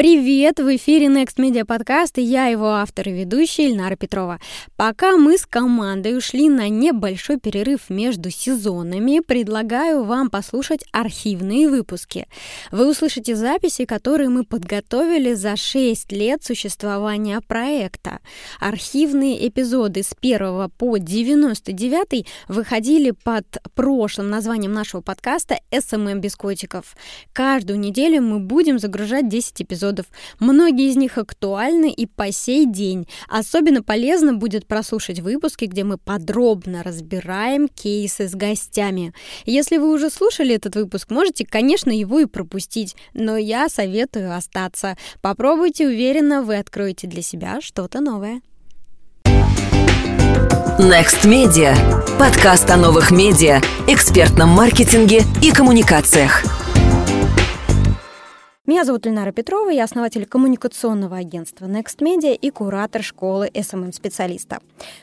Привет! В эфире Next Media Podcast и я его автор и ведущая Ильнара Петрова. Пока мы с командой ушли на небольшой перерыв между сезонами, предлагаю вам послушать архивные выпуски. Вы услышите записи, которые мы подготовили за 6 лет существования проекта. Архивные эпизоды с 1 по 99 выходили под прошлым названием нашего подкаста «SMM без котиков». Каждую неделю мы будем загружать 10 эпизодов эпизодов. Многие из них актуальны и по сей день. Особенно полезно будет прослушать выпуски, где мы подробно разбираем кейсы с гостями. Если вы уже слушали этот выпуск, можете, конечно, его и пропустить, но я советую остаться. Попробуйте, уверенно, вы откроете для себя что-то новое. Next Media. Подкаст о новых медиа, экспертном маркетинге и коммуникациях. Меня зовут Ленара Петрова, я основатель коммуникационного агентства Next Media и куратор школы SMM-специалиста.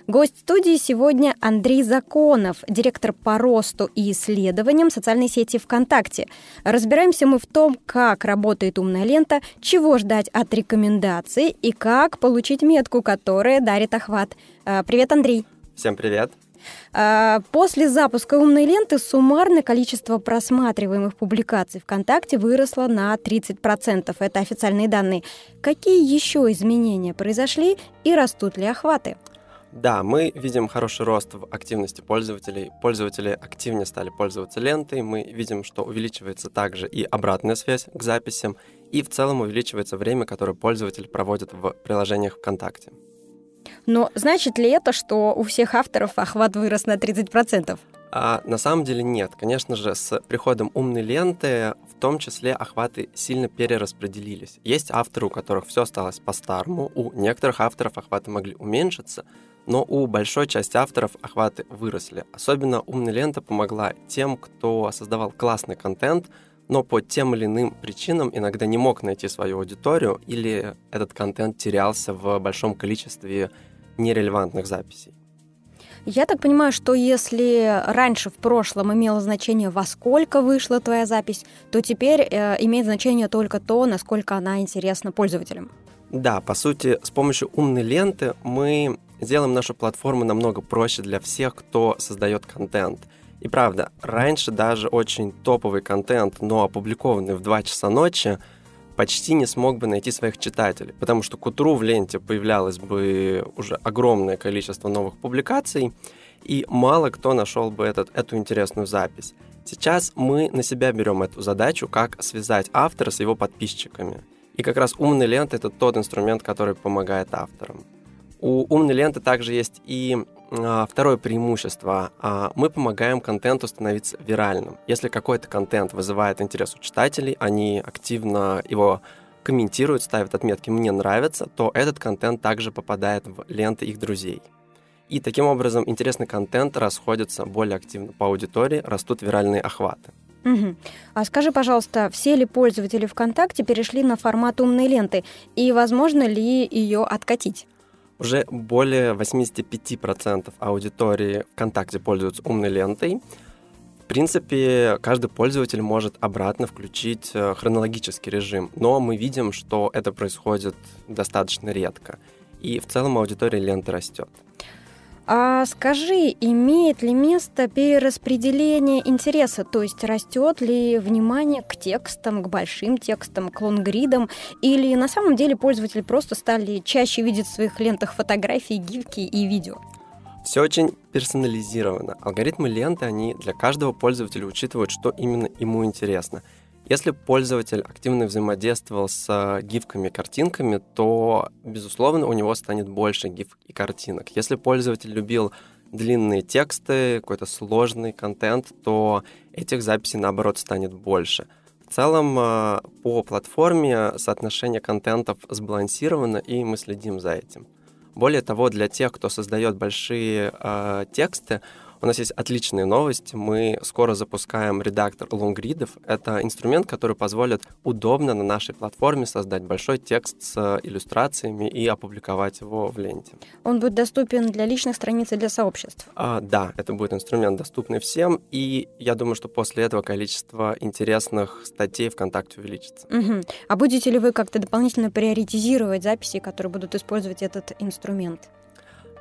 Гость студии сегодня Андрей Законов, директор по росту и исследованиям социальной сети ВКонтакте. Разбираемся мы в том, как работает умная лента, чего ждать от рекомендаций и как получить метку, которая дарит охват. А, привет, Андрей. Всем привет. А, после запуска умной ленты суммарное количество просматриваемых публикаций ВКонтакте выросло на 30%. Это официальные данные. Какие еще изменения произошли и растут ли охваты? Да, мы видим хороший рост в активности пользователей. Пользователи активнее стали пользоваться лентой. Мы видим, что увеличивается также и обратная связь к записям. И в целом увеличивается время, которое пользователь проводит в приложениях ВКонтакте. Но значит ли это, что у всех авторов охват вырос на 30%? А на самом деле нет. Конечно же, с приходом умной ленты в том числе охваты сильно перераспределились. Есть авторы, у которых все осталось по-старому, у некоторых авторов охваты могли уменьшиться, но у большой части авторов охваты выросли. Особенно умная лента помогла тем, кто создавал классный контент, но по тем или иным причинам иногда не мог найти свою аудиторию или этот контент терялся в большом количестве нерелевантных записей. Я так понимаю, что если раньше в прошлом имело значение, во сколько вышла твоя запись, то теперь э, имеет значение только то, насколько она интересна пользователям. Да, по сути, с помощью умной ленты мы сделаем нашу платформу намного проще для всех, кто создает контент. И правда, раньше даже очень топовый контент, но опубликованный в 2 часа ночи, почти не смог бы найти своих читателей, потому что к утру в ленте появлялось бы уже огромное количество новых публикаций, и мало кто нашел бы этот, эту интересную запись. Сейчас мы на себя берем эту задачу, как связать автора с его подписчиками. И как раз умная лента — это тот инструмент, который помогает авторам. У умной ленты также есть и а, второе преимущество. А, мы помогаем контенту становиться виральным. Если какой-то контент вызывает интерес у читателей, они активно его комментируют, ставят отметки «мне нравится», то этот контент также попадает в ленты их друзей. И таким образом интересный контент расходится более активно по аудитории, растут виральные охваты. Угу. А скажи, пожалуйста, все ли пользователи ВКонтакте перешли на формат умной ленты? И возможно ли ее откатить? Уже более 85% аудитории ВКонтакте пользуются умной лентой. В принципе, каждый пользователь может обратно включить э, хронологический режим, но мы видим, что это происходит достаточно редко. И в целом аудитория ленты растет. А скажи, имеет ли место перераспределение интереса, то есть растет ли внимание к текстам, к большим текстам, к лонгридам, или на самом деле пользователи просто стали чаще видеть в своих лентах фотографии, гифки и видео? Все очень персонализировано. Алгоритмы ленты, они для каждого пользователя учитывают, что именно ему интересно – если пользователь активно взаимодействовал с э, гифками, картинками, то, безусловно, у него станет больше гиф и картинок. Если пользователь любил длинные тексты, какой-то сложный контент, то этих записей, наоборот, станет больше. В целом, э, по платформе соотношение контентов сбалансировано, и мы следим за этим. Более того, для тех, кто создает большие э, тексты, У нас есть отличные новости. Мы скоро запускаем редактор лонгридов. Это инструмент, который позволит удобно на нашей платформе создать большой текст с иллюстрациями и опубликовать его в ленте. Он будет доступен для личных страниц и для сообществ? А, да, это будет инструмент, доступный всем. И я думаю, что после этого количество интересных статей ВКонтакте увеличится. Угу. А будете ли вы как-то дополнительно приоритизировать записи, которые будут использовать этот инструмент?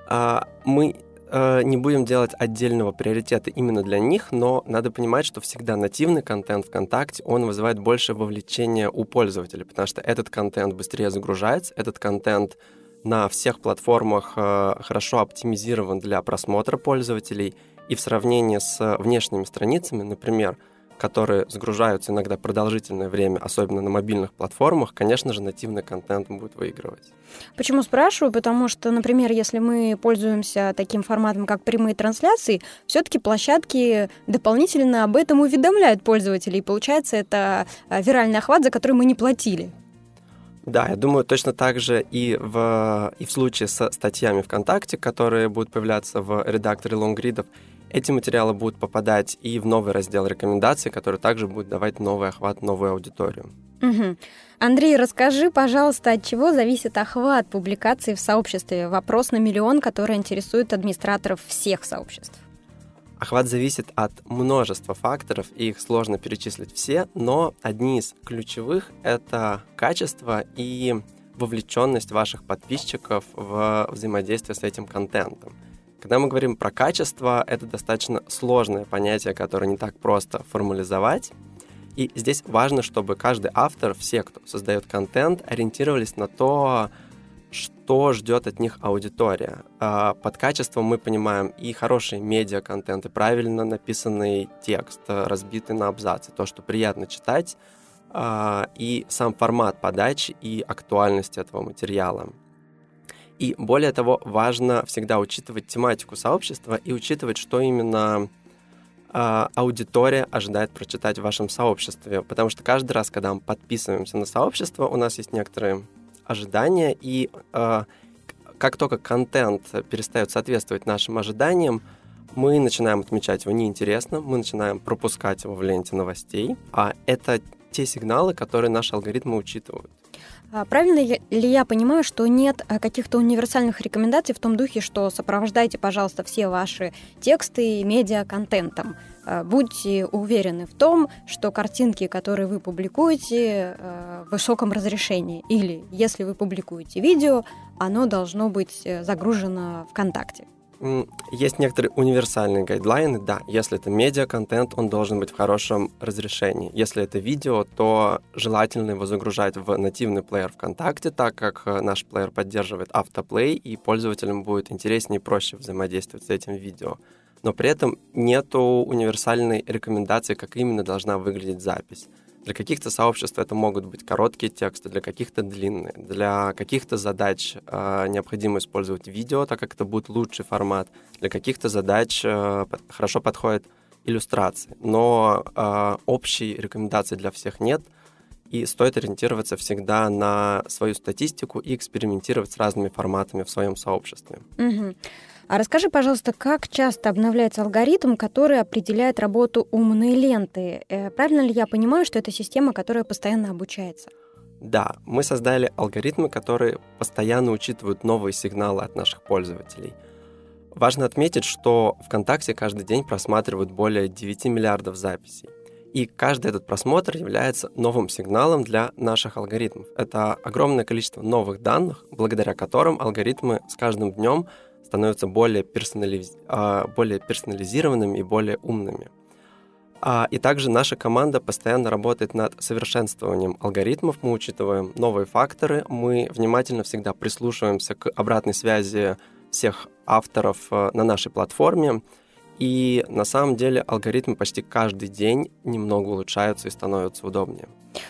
А, мы Э, не будем делать отдельного приоритета именно для них, но надо понимать, что всегда нативный контент ВКонтакте, он вызывает больше вовлечения у пользователей, потому что этот контент быстрее загружается, этот контент на всех платформах э, хорошо оптимизирован для просмотра пользователей, и в сравнении с внешними страницами, например, которые загружаются иногда продолжительное время, особенно на мобильных платформах, конечно же, нативный контент будет выигрывать. Почему спрашиваю? Потому что, например, если мы пользуемся таким форматом, как прямые трансляции, все-таки площадки дополнительно об этом уведомляют пользователей. И получается, это а, виральный охват, за который мы не платили. Да, я думаю, точно так же и в, и в случае со статьями ВКонтакте, которые будут появляться в редакторе лонгридов, эти материалы будут попадать и в новый раздел рекомендаций, который также будет давать новый охват, новую аудиторию. Угу. Андрей, расскажи, пожалуйста, от чего зависит охват публикаций в сообществе? Вопрос на миллион, который интересует администраторов всех сообществ. Охват зависит от множества факторов, и их сложно перечислить все, но одни из ключевых — это качество и вовлеченность ваших подписчиков в взаимодействие с этим контентом. Когда мы говорим про качество, это достаточно сложное понятие, которое не так просто формализовать. И здесь важно, чтобы каждый автор, все, кто создает контент, ориентировались на то, что ждет от них аудитория. А, под качеством мы понимаем и хороший медиа-контент, и правильно написанный текст, разбитый на абзацы, то, что приятно читать, а, и сам формат подачи и актуальность этого материала. И более того, важно всегда учитывать тематику сообщества и учитывать, что именно э, аудитория ожидает прочитать в вашем сообществе. Потому что каждый раз, когда мы подписываемся на сообщество, у нас есть некоторые ожидания, и э, как только контент перестает соответствовать нашим ожиданиям, мы начинаем отмечать его неинтересным, мы начинаем пропускать его в ленте новостей, а это те сигналы, которые наши алгоритмы учитывают. А правильно ли я понимаю, что нет э, каких-то универсальных рекомендаций в том духе, что сопровождайте, пожалуйста, все ваши тексты медиа контентом? Э, будьте уверены в том, что картинки, которые вы публикуете, э, в высоком разрешении. Или если вы публикуете видео, оно должно быть загружено ВКонтакте. Есть некоторые универсальные гайдлайны, да. Если это медиа-контент, он должен быть в хорошем разрешении. Если это видео, то желательно его загружать в нативный плеер ВКонтакте, так как э, наш плеер поддерживает автоплей, и пользователям будет интереснее и проще взаимодействовать с этим видео. Но при этом нету универсальной рекомендации, как именно должна выглядеть запись. Для каких-то сообществ это могут быть короткие тексты, для каких-то длинные. Для каких-то задач э, необходимо использовать видео, так как это будет лучший формат. Для каких-то задач э, хорошо подходят иллюстрации. Но э, общей рекомендации для всех нет. И стоит ориентироваться всегда на свою статистику и экспериментировать с разными форматами в своем сообществе. Угу. А расскажи, пожалуйста, как часто обновляется алгоритм, который определяет работу умной ленты? Э, правильно ли я понимаю, что это система, которая постоянно обучается? Да, мы создали алгоритмы, которые постоянно учитывают новые сигналы от наших пользователей. Важно отметить, что ВКонтакте каждый день просматривают более 9 миллиардов записей. И каждый этот просмотр является новым сигналом для наших алгоритмов. Это огромное количество новых данных, благодаря которым алгоритмы с каждым днем становятся более, персонализ... А, более персонализированными и более умными. А, и также наша команда постоянно работает над совершенствованием алгоритмов, мы учитываем новые факторы, мы внимательно всегда прислушиваемся к обратной связи всех авторов э, на нашей платформе, и на самом деле алгоритмы почти каждый день немного улучшаются и становятся удобнее.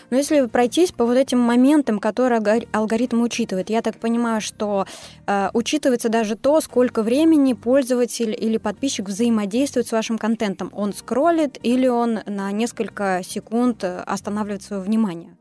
Но если пройтись по вот этим моментам, которые алгоритм учитывает, я так понимаю, что э, учитывается даже то, сколько времени пользователь или подписчик взаимодействует с вашим контентом. Он скроллит или он на несколько секунд останавливает свое внимание?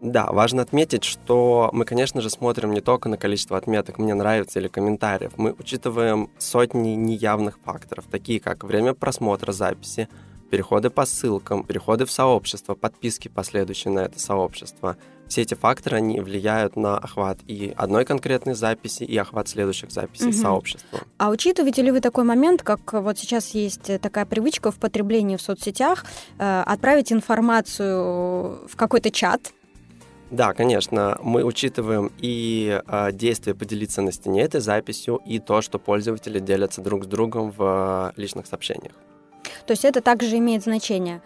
Да, важно отметить, что мы, конечно же, смотрим не только на количество отметок «мне нравится» или комментариев. Мы учитываем сотни неявных факторов, такие как время просмотра записи, переходы по ссылкам, переходы в сообщество, подписки последующие на это сообщество. Все эти факторы, они влияют на охват и одной конкретной записи, и охват следующих записей угу. сообщества. А учитываете ли вы такой момент, как вот сейчас есть такая привычка в потреблении в соцсетях, э, отправить информацию в какой-то чат, да, конечно, мы учитываем и э, действие поделиться на стене этой записью, и то, что пользователи делятся друг с другом в э, личных сообщениях. То есть это также имеет значение.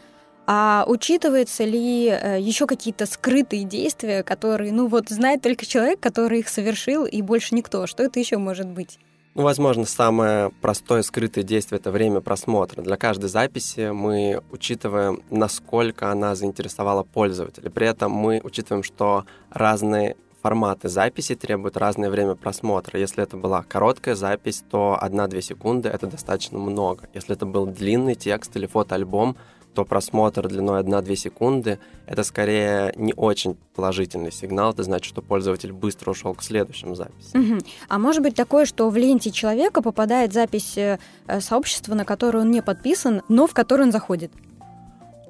А учитывается ли э, еще какие-то скрытые действия, которые, ну вот, знает только человек, который их совершил, и больше никто? Что это еще может быть? Ну, возможно, самое простое скрытое действие — это время просмотра. Для каждой записи мы учитываем, насколько она заинтересовала пользователя. При этом мы учитываем, что разные форматы записи требуют разное время просмотра. Если это была короткая запись, то 1-2 секунды — это достаточно много. Если это был длинный текст или фотоальбом, то просмотр длиной 1-2 секунды — это скорее не очень положительный сигнал. Это значит, что пользователь быстро ушел к следующим записям. Угу. А может быть такое, что в ленте человека попадает запись э, сообщества, на которое он не подписан, но в которое он заходит?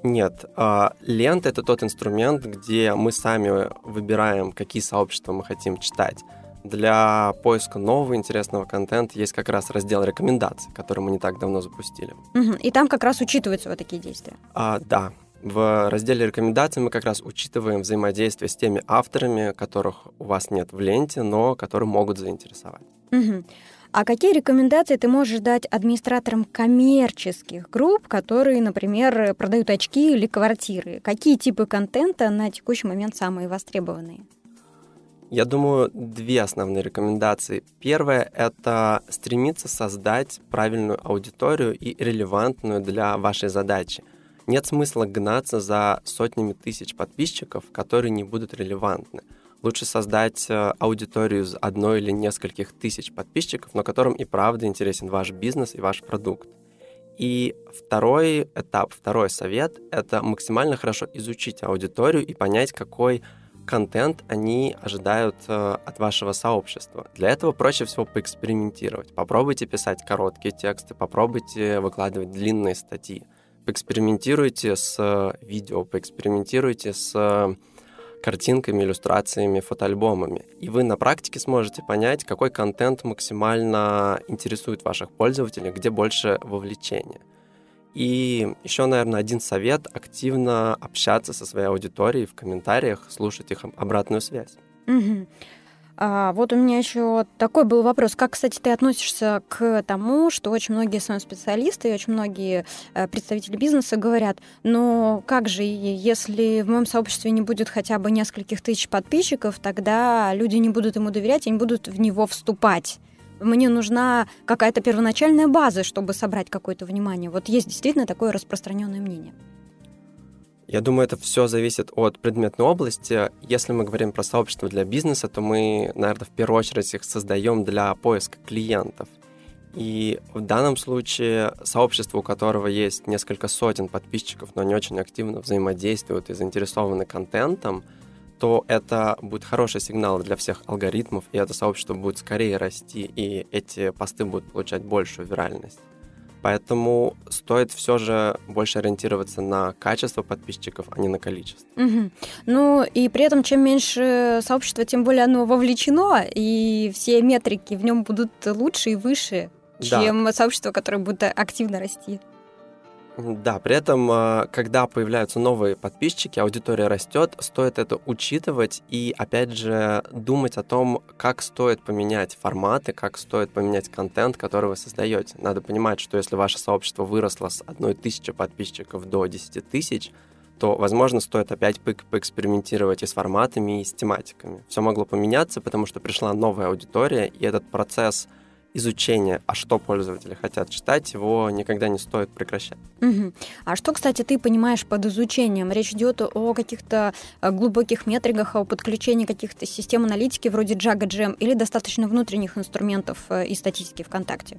Нет, а, лента это тот инструмент, где мы сами выбираем, какие сообщества мы хотим читать. Для поиска нового интересного контента есть как раз раздел рекомендаций, который мы не так давно запустили. Угу. И там как раз учитываются вот такие действия. А, да. В разделе рекомендаций мы как раз учитываем взаимодействие с теми авторами, которых у вас нет в ленте, но которые могут заинтересовать. Угу. А какие рекомендации ты можешь дать администраторам коммерческих групп, которые, например, продают очки или квартиры? Какие типы контента на текущий момент самые востребованные? Я думаю, две основные рекомендации. Первое — это стремиться создать правильную аудиторию и релевантную для вашей задачи. Нет смысла гнаться за сотнями тысяч подписчиков, которые не будут релевантны. Лучше создать э, аудиторию из одной или нескольких тысяч подписчиков, но которым и правда интересен ваш бизнес и ваш продукт. И второй этап, второй совет — это максимально хорошо изучить аудиторию и понять, какой контент они ожидают э, от вашего сообщества. Для этого проще всего поэкспериментировать. Попробуйте писать короткие тексты, попробуйте выкладывать длинные статьи. Поэкспериментируйте с э, видео, поэкспериментируйте с э, картинками, иллюстрациями, фотоальбомами. И вы на практике сможете понять, какой контент максимально интересует ваших пользователей, где больше вовлечения. И еще, наверное, один совет — активно общаться со своей аудиторией в комментариях, слушать их обратную связь. Угу. А, вот у меня еще такой был вопрос. Как, кстати, ты относишься к тому, что очень многие сами специалисты и очень многие э, представители бизнеса говорят, но как же, если в моем сообществе не будет хотя бы нескольких тысяч подписчиков, тогда люди не будут ему доверять и не будут в него вступать мне нужна какая-то первоначальная база, чтобы собрать какое-то внимание. Вот есть действительно такое распространенное мнение. Я думаю, это все зависит от предметной области. Если мы говорим про сообщество для бизнеса, то мы, наверное, в первую очередь их создаем для поиска клиентов. И в данном случае сообщество, у которого есть несколько сотен подписчиков, но не очень активно взаимодействуют и заинтересованы контентом, то это будет хороший сигнал для всех алгоритмов, и это сообщество будет скорее расти, и эти посты будут получать большую виральность. Поэтому стоит все же больше ориентироваться на качество подписчиков, а не на количество. Угу. Ну и при этом, чем меньше сообщества, тем более оно вовлечено, и все метрики в нем будут лучше и выше, чем да. сообщество, которое будет активно расти. Да, при этом, а, когда появляются новые подписчики, аудитория растет, стоит это учитывать и, опять же, думать о том, как стоит поменять форматы, как стоит поменять контент, который вы создаете. Надо понимать, что если ваше сообщество выросло с одной тысячи подписчиков до 10 тысяч, то, возможно, стоит опять по поэкспериментировать и с форматами, и с тематиками. Все могло поменяться, потому что пришла новая аудитория, и этот процесс — изучение, а что пользователи хотят читать, его никогда не стоит прекращать. Угу. А что, кстати, ты понимаешь под изучением? Речь идет о каких-то э, глубоких метриках, о подключении каких-то систем аналитики вроде Jaga Jam или достаточно внутренних инструментов э, и статистики ВКонтакте?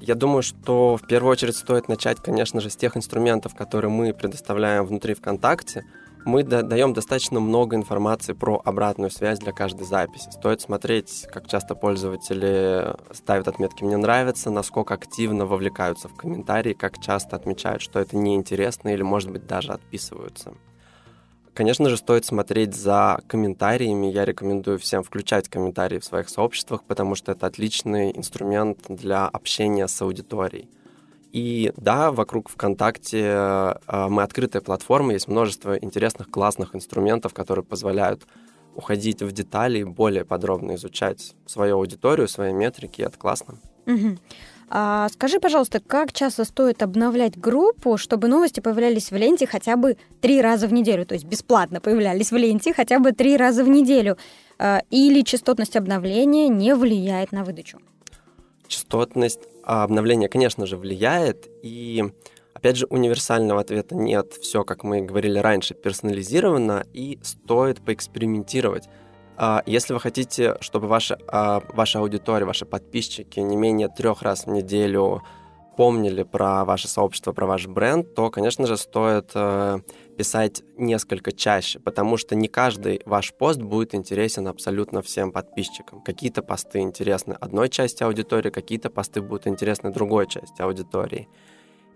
Я думаю, что в первую очередь стоит начать, конечно же, с тех инструментов, которые мы предоставляем внутри ВКонтакте. Мы даем достаточно много информации про обратную связь для каждой записи. Стоит смотреть, как часто пользователи ставят отметки «мне нравится», насколько активно вовлекаются в комментарии, как часто отмечают, что это неинтересно или, может быть, даже отписываются. Конечно же, стоит смотреть за комментариями. Я рекомендую всем включать комментарии в своих сообществах, потому что это отличный инструмент для общения с аудиторией. И да, вокруг ВКонтакте э, мы открытая платформа, есть множество интересных, классных инструментов, которые позволяют уходить в детали и более подробно изучать свою аудиторию, свои метрики. Это классно. Угу. А скажи, пожалуйста, как часто стоит обновлять группу, чтобы новости появлялись в ленте хотя бы три раза в неделю, то есть бесплатно появлялись в ленте хотя бы три раза в неделю, а, или частотность обновления не влияет на выдачу? Частотность обновления, конечно же, влияет, и Опять же, универсального ответа нет. Все, как мы говорили раньше, персонализировано и стоит поэкспериментировать. А, если вы хотите, чтобы ваша, а, ваша аудитория, ваши подписчики не менее трех раз в неделю помнили про ваше сообщество, про ваш бренд, то, конечно же, стоит э, писать несколько чаще, потому что не каждый ваш пост будет интересен абсолютно всем подписчикам. Какие-то посты интересны одной части аудитории, какие-то посты будут интересны другой части аудитории.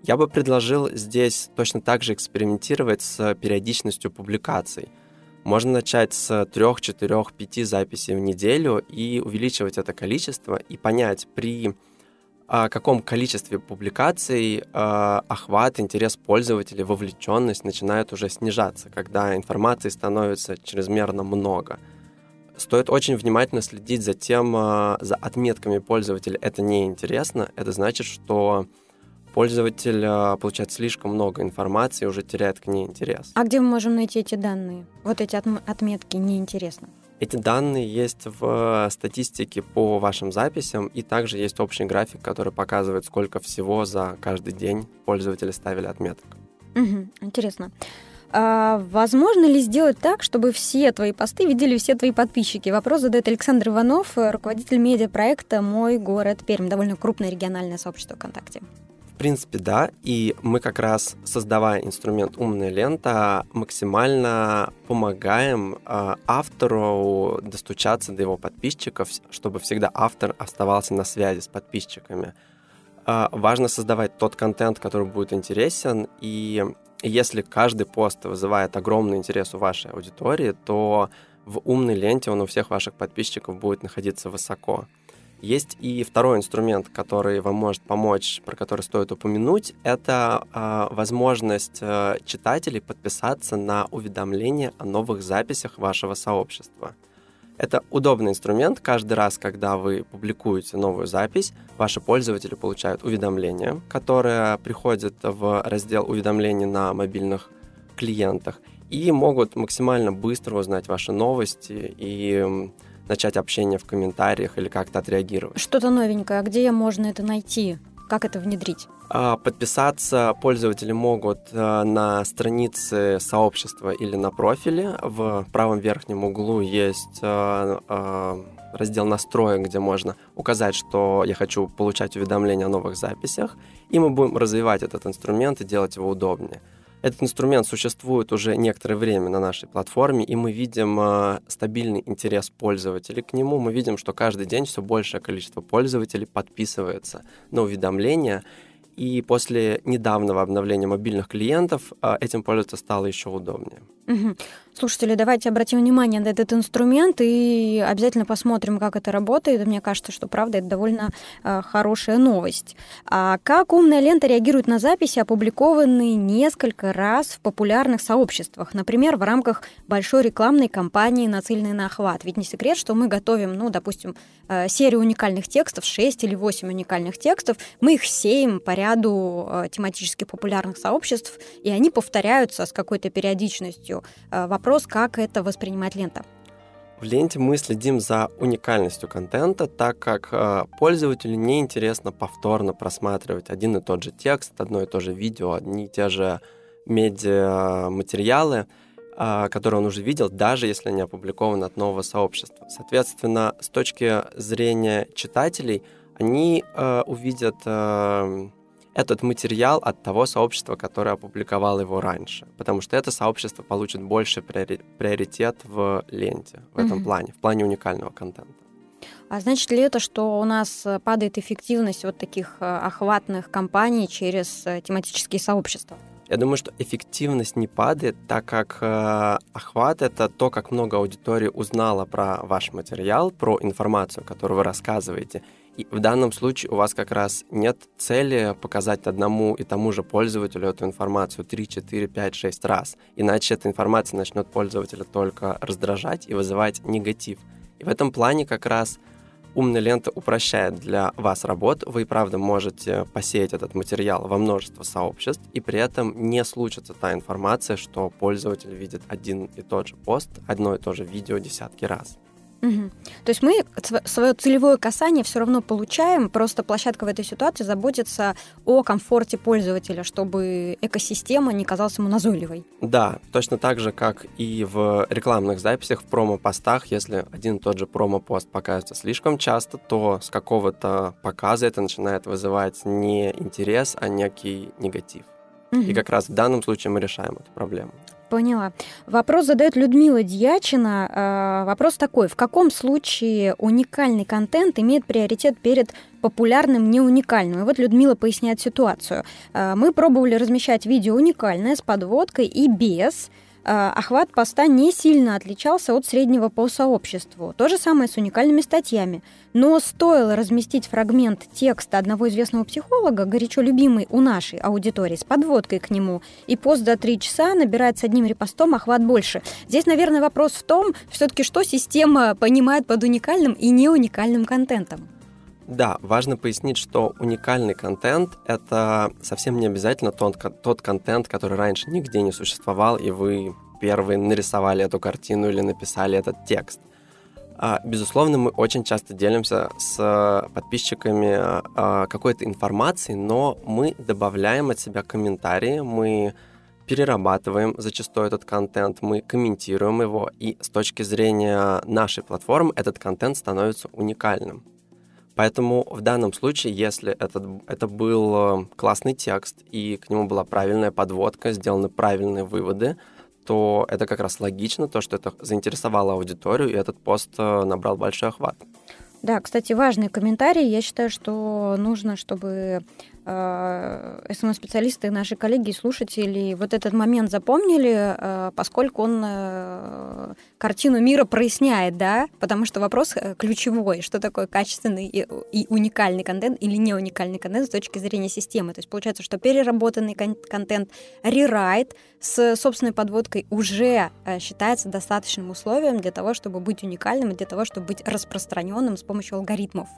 Я бы предложил здесь точно так же экспериментировать с периодичностью публикаций – можно начать с трех, четырех, пяти записей в неделю и увеличивать это количество и понять при а, каком количестве публикаций а, охват, интерес пользователей, вовлеченность начинают уже снижаться, когда информации становится чрезмерно много. Стоит очень внимательно следить за тем, а, за отметками пользователя. Это неинтересно. Это значит, что пользователь а, получает слишком много информации и уже теряет к ней интерес. А где мы можем найти эти данные? Вот эти отметки неинтересно. Эти данные есть в статистике по вашим записям, и также есть общий график, который показывает, сколько всего за каждый день пользователи ставили отметок. Угу, интересно. А возможно ли сделать так, чтобы все твои посты видели все твои подписчики? Вопрос задает Александр Иванов, руководитель медиапроекта «Мой город Пермь», довольно крупное региональное сообщество ВКонтакте принципе, да. И мы как раз, создавая инструмент «Умная лента», максимально помогаем э, автору достучаться до его подписчиков, чтобы всегда автор оставался на связи с подписчиками. Э, важно создавать тот контент, который будет интересен, и если каждый пост вызывает огромный интерес у вашей аудитории, то в умной ленте он у всех ваших подписчиков будет находиться высоко. Есть и второй инструмент, который вам может помочь, про который стоит упомянуть, это э, возможность э, читателей подписаться на уведомления о новых записях вашего сообщества. Это удобный инструмент. Каждый раз, когда вы публикуете новую запись, ваши пользователи получают уведомления, которые приходят в раздел уведомлений на мобильных клиентах и могут максимально быстро узнать ваши новости и начать общение в комментариях или как-то отреагировать. Что-то новенькое. А где можно это найти? Как это внедрить? А, подписаться пользователи могут э, на странице сообщества или на профиле. В правом верхнем углу есть э, э, раздел настроек, где можно указать, что я хочу получать уведомления о новых записях, и мы будем развивать этот инструмент и делать его удобнее. Этот инструмент существует уже некоторое время на нашей платформе, и мы видим э, стабильный интерес пользователей к нему. Мы видим, что каждый день все большее количество пользователей подписывается на уведомления, и после недавнего обновления мобильных клиентов э, этим пользоваться стало еще удобнее. Угу. Слушатели, давайте обратим внимание на этот инструмент и обязательно посмотрим, как это работает. Мне кажется, что правда это довольно э, хорошая новость. А как умная лента реагирует на записи, опубликованные несколько раз в популярных сообществах, например, в рамках большой рекламной кампании, нацеленной на охват? Ведь не секрет, что мы готовим, ну, допустим, э, серию уникальных текстов, 6 или 8 уникальных текстов, мы их сеем по ряду э, тематически популярных сообществ, и они повторяются с какой-то периодичностью. Э, вопрос, как это воспринимать лента. В ленте мы следим за уникальностью контента, так как э, пользователю неинтересно повторно просматривать один и тот же текст, одно и то же видео, одни и те же медиаматериалы, э, которые он уже видел, даже если они опубликованы от нового сообщества. Соответственно, с точки зрения читателей, они э, увидят э, этот материал от того сообщества, которое опубликовало его раньше. Потому что это сообщество получит больше приоритет в ленте в этом mm-hmm. плане, в плане уникального контента. А значит ли это, что у нас э, падает эффективность вот таких э, охватных кампаний через э, тематические сообщества? Я думаю, что эффективность не падает, так как э, охват это то, как много аудитории узнала про ваш материал, про информацию, которую вы рассказываете. И в данном случае у вас как раз нет цели показать одному и тому же пользователю эту информацию 3, 4, 5, 6 раз. Иначе эта информация начнет пользователя только раздражать и вызывать негатив. И в этом плане как раз умная лента упрощает для вас работу. Вы, правда, можете посеять этот материал во множество сообществ, и при этом не случится та информация, что пользователь видит один и тот же пост, одно и то же видео десятки раз. Угу. То есть мы свое целевое касание все равно получаем, просто площадка в этой ситуации заботится о комфорте пользователя, чтобы экосистема не казалась ему назойливой. Да, точно так же, как и в рекламных записях, в промо-постах, если один и тот же промо-пост показывается слишком часто, то с какого-то показа это начинает вызывать не интерес, а некий негатив. Угу. И как раз в данном случае мы решаем эту проблему. Поняла. Вопрос задает Людмила Дьячина. А, вопрос такой. В каком случае уникальный контент имеет приоритет перед популярным неуникальным? И вот Людмила поясняет ситуацию. А, мы пробовали размещать видео уникальное с подводкой и без. А, охват поста не сильно отличался от среднего по сообществу. То же самое с уникальными статьями. Но стоило разместить фрагмент текста одного известного психолога, горячо любимый у нашей аудитории, с подводкой к нему, и пост за три часа набирает с одним репостом охват больше. Здесь, наверное, вопрос в том, все-таки что система понимает под уникальным и неуникальным контентом. Да, важно пояснить, что уникальный контент — это совсем не обязательно тот, тот контент, который раньше нигде не существовал, и вы первые нарисовали эту картину или написали этот текст. А, безусловно, мы очень часто делимся с подписчиками а, какой-то информацией, но мы добавляем от себя комментарии, мы перерабатываем зачастую этот контент, мы комментируем его, и с точки зрения нашей платформы этот контент становится уникальным. Поэтому в данном случае, если этот, это был э, классный текст и к нему была правильная подводка, сделаны правильные выводы, то это как раз логично, то, что это заинтересовало аудиторию, и этот пост э, набрал большой охват. Да, кстати, важный комментарий. Я считаю, что нужно, чтобы СММ-специалисты, наши коллеги и слушатели вот этот момент запомнили, э, поскольку он э, картину мира проясняет, да, потому что вопрос ключевой, что такое качественный и уникальный контент или не уникальный контент с точки зрения системы. То есть получается, что переработанный контент, рерайт с собственной подводкой уже считается достаточным условием для того, чтобы быть уникальным и для того, чтобы быть распространенным с помощью алгоритмов.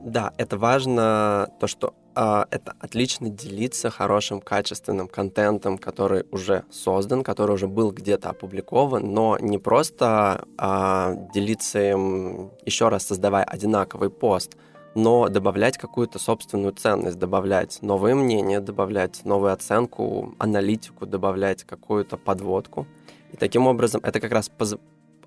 Да, это важно, то, что э, это отлично делиться хорошим, качественным контентом, который уже создан, который уже был где-то опубликован, но не просто э, делиться им, еще раз создавая одинаковый пост, но добавлять какую-то собственную ценность, добавлять новые мнения, добавлять новую оценку, аналитику, добавлять какую-то подводку. И таким образом это как раз поз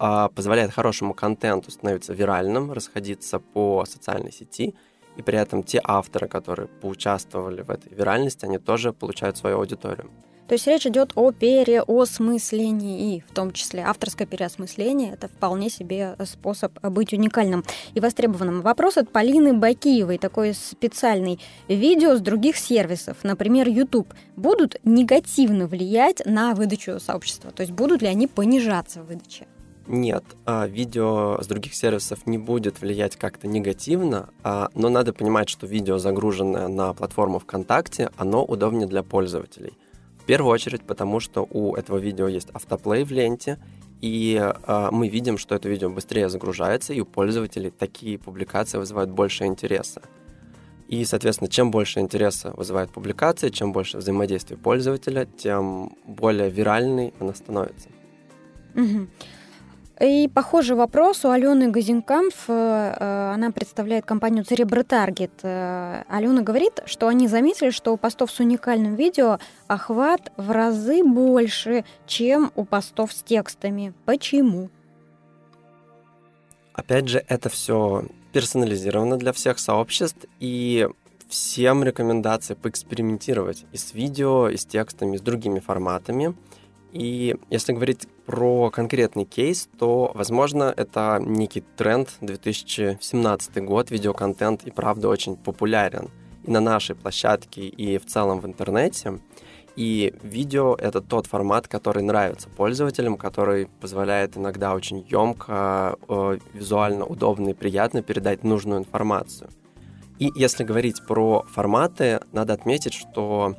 а, позволяет хорошему контенту становиться виральным, расходиться по социальной сети, и при этом те авторы, которые поучаствовали в этой виральности, они тоже получают свою аудиторию. То есть речь идет о переосмыслении, в том числе авторское переосмысление. Это вполне себе способ быть уникальным и востребованным. Вопрос от Полины Бакиевой, такой специальный. Видео с других сервисов, например, YouTube, будут негативно влиять на выдачу сообщества? То есть будут ли они понижаться в выдаче? Нет, а, видео с других сервисов не будет влиять как-то негативно, а, но надо понимать, что видео, загруженное на платформу ВКонтакте, оно удобнее для пользователей. В первую очередь потому, что у этого видео есть автоплей в ленте, и а, мы видим, что это видео быстрее загружается, и у пользователей такие публикации вызывают больше интереса. И, соответственно, чем больше интереса вызывает публикация, чем больше взаимодействия пользователя, тем более виральной она становится. Угу. И похожий вопрос у Алены Газинкамф. Э, э, она представляет компанию Target. Э, Алена говорит, что они заметили, что у постов с уникальным видео охват в разы больше, чем у постов с текстами. Почему? Опять же, это все персонализировано для всех сообществ, и всем рекомендация поэкспериментировать и с видео, и с текстами, и с другими форматами. И если говорить про конкретный кейс, то, возможно, это некий тренд 2017 год. Видеоконтент и правда очень популярен и на нашей площадке, и в целом в интернете. И видео — это тот формат, который нравится пользователям, который позволяет иногда очень емко, э, визуально удобно и приятно передать нужную информацию. И если говорить про форматы, надо отметить, что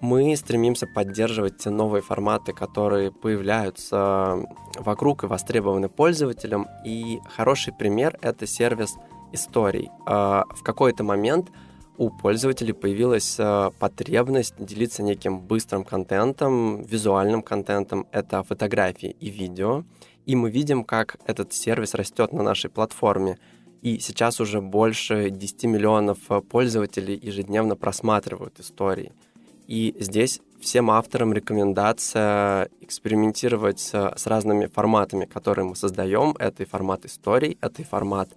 мы стремимся поддерживать те новые форматы, которые появляются вокруг и востребованы пользователям. И хороший пример — это сервис историй. А, в какой-то момент у пользователей появилась а, потребность делиться неким быстрым контентом, визуальным контентом. Это фотографии и видео. И мы видим, как этот сервис растет на нашей платформе. И сейчас уже больше 10 миллионов пользователей ежедневно просматривают истории. И здесь всем авторам рекомендация экспериментировать с разными форматами, которые мы создаем. Это и формат историй, это и формат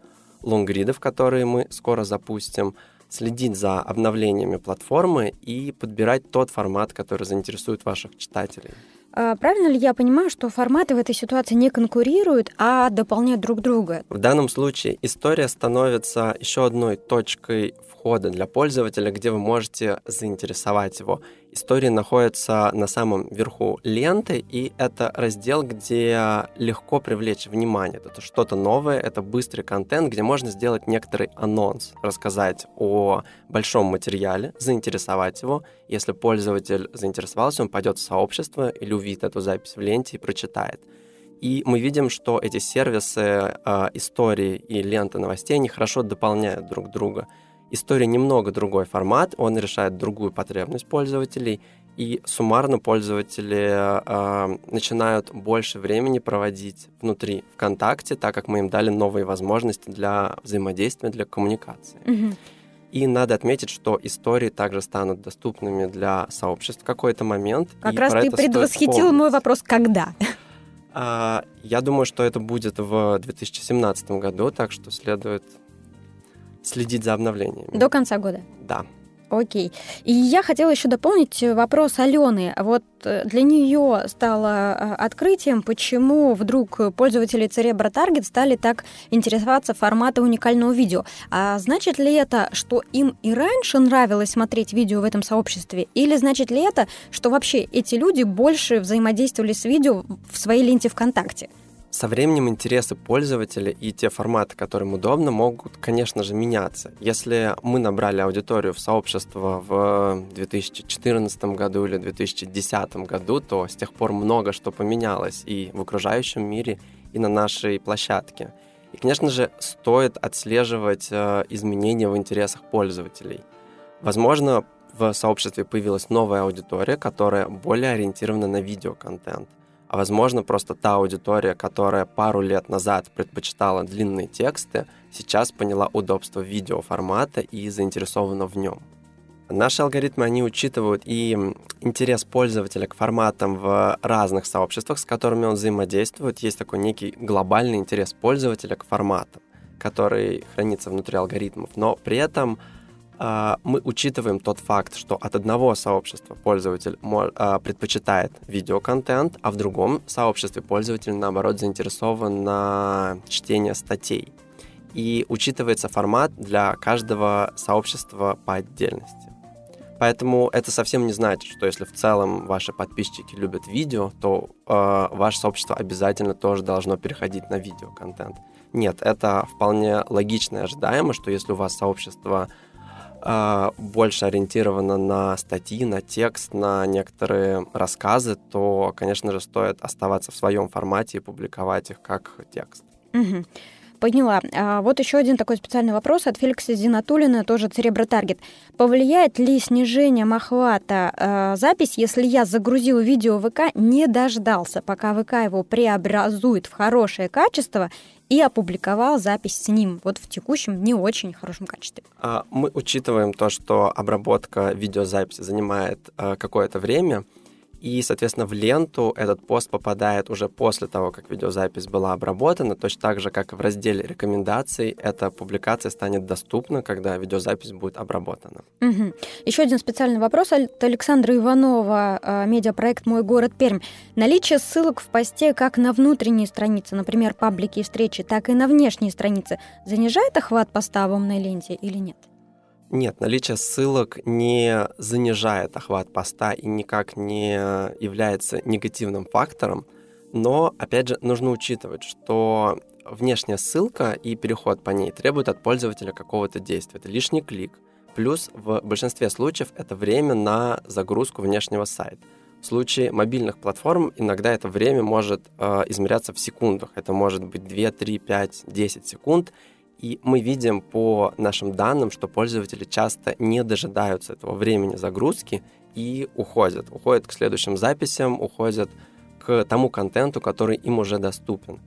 лонгридов, которые мы скоро запустим, следить за обновлениями платформы и подбирать тот формат, который заинтересует ваших читателей. А правильно ли я понимаю, что форматы в этой ситуации не конкурируют, а дополняют друг друга? В данном случае история становится еще одной точкой входа для пользователя, где вы можете заинтересовать его. История находится на самом верху ленты, и это раздел, где легко привлечь внимание. Это что-то новое, это быстрый контент, где можно сделать некоторый анонс, рассказать о большом материале, заинтересовать его. Если пользователь заинтересовался, он пойдет в сообщество или увидит эту запись в ленте и прочитает. И мы видим, что эти сервисы э, истории и ленты новостей, они хорошо дополняют друг друга. История немного другой формат, он решает другую потребность пользователей, и суммарно пользователи э, начинают больше времени проводить внутри ВКонтакте, так как мы им дали новые возможности для взаимодействия, для коммуникации. Угу. И надо отметить, что истории также станут доступными для сообществ в какой-то момент. Как раз ты предвосхитил мой вопрос «когда?». А, я думаю, что это будет в 2017 году, так что следует следить за обновлениями. До конца года? Да. Окей. И я хотела еще дополнить вопрос Алены. Вот э, для нее стало э, открытием, почему вдруг пользователи Cerebro Target стали так интересоваться форматом уникального видео. А значит ли это, что им и раньше нравилось смотреть видео в этом сообществе? Или значит ли это, что вообще эти люди больше взаимодействовали с видео в своей ленте ВКонтакте? Со временем интересы пользователя и те форматы, которым удобно, могут, конечно же, меняться. Если мы набрали аудиторию в сообщество в 2014 году или 2010 году, то с тех пор много что поменялось и в окружающем мире, и на нашей площадке. И, конечно же, стоит отслеживать э, изменения в интересах пользователей. Возможно, в сообществе появилась новая аудитория, которая более ориентирована на видеоконтент а возможно просто та аудитория, которая пару лет назад предпочитала длинные тексты, сейчас поняла удобство видеоформата и заинтересована в нем. Наши алгоритмы, они учитывают и интерес пользователя к форматам в разных сообществах, с которыми он взаимодействует. Есть такой некий глобальный интерес пользователя к форматам, который хранится внутри алгоритмов. Но при этом мы учитываем тот факт, что от одного сообщества пользователь а, предпочитает видеоконтент, а в другом сообществе пользователь, наоборот, заинтересован на чтение статей. И учитывается формат для каждого сообщества по отдельности. Поэтому это совсем не значит, что если в целом ваши подписчики любят видео, то э, ваше сообщество обязательно тоже должно переходить на видеоконтент. Нет, это вполне логично и ожидаемо, что если у вас сообщество а, больше ориентирована на статьи, на текст, на некоторые рассказы, то, конечно же, стоит оставаться в своем формате и публиковать их как текст. Угу. Поняла. А вот еще один такой специальный вопрос от Феликса Зинатулина, тоже Церебро Таргет. Повлияет ли снижение охвата э, запись, если я загрузил видео ВК, не дождался, пока ВК его преобразует в хорошее качество и опубликовал запись с ним вот в текущем не очень хорошем качестве? А, мы учитываем то, что обработка видеозаписи занимает э, какое-то время, И, соответственно, в ленту этот пост попадает уже после того, как видеозапись была обработана, точно так же, как и в разделе рекомендаций, эта публикация станет доступна, когда видеозапись будет обработана. Угу. Еще один специальный вопрос от Александра Иванова, э, медиапроект «Мой город Пермь». Наличие ссылок в посте как на внутренние страницы, например, паблики и встречи, так и на внешние страницы, занижает охват поста в умной ленте или нет? Нет, наличие ссылок не занижает охват поста и никак не является негативным фактором, но, опять же, нужно учитывать, что внешняя ссылка и переход по ней требует от пользователя какого-то действия. Это лишний клик. Плюс в большинстве случаев это время на загрузку внешнего сайта. В случае мобильных платформ иногда это время может э, измеряться в секундах. Это может быть 2, 3, 5, 10 секунд. И мы видим по нашим данным, что пользователи часто не дожидаются этого времени загрузки и уходят. Уходят к следующим записям, уходят к тому контенту, который им уже доступен.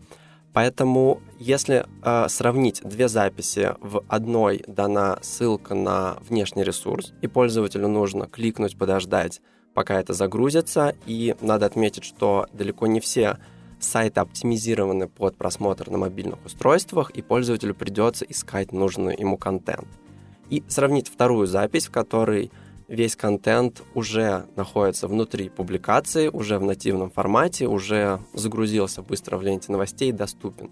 Поэтому, если э, сравнить две записи, в одной дана ссылка на внешний ресурс, и пользователю нужно кликнуть, подождать, пока это загрузится, и надо отметить, что далеко не все сайты оптимизированы под просмотр на мобильных устройствах, и пользователю придется искать нужный ему контент. И сравнить вторую запись, в которой весь контент уже находится внутри публикации, уже в нативном формате, уже загрузился быстро в ленте новостей и доступен,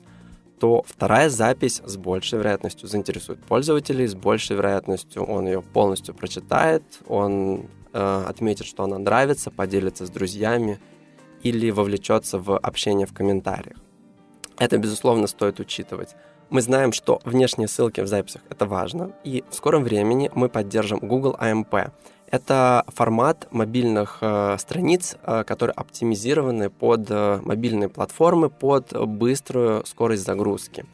то вторая запись с большей вероятностью заинтересует пользователей, с большей вероятностью он ее полностью прочитает, он э, отметит, что она нравится, поделится с друзьями или вовлечется в общение в комментариях. Это, безусловно, стоит учитывать. Мы знаем, что внешние ссылки в записях — это важно, и в скором времени мы поддержим Google AMP. Это формат мобильных э, страниц, э, которые оптимизированы под э, мобильные платформы, под быструю скорость загрузки.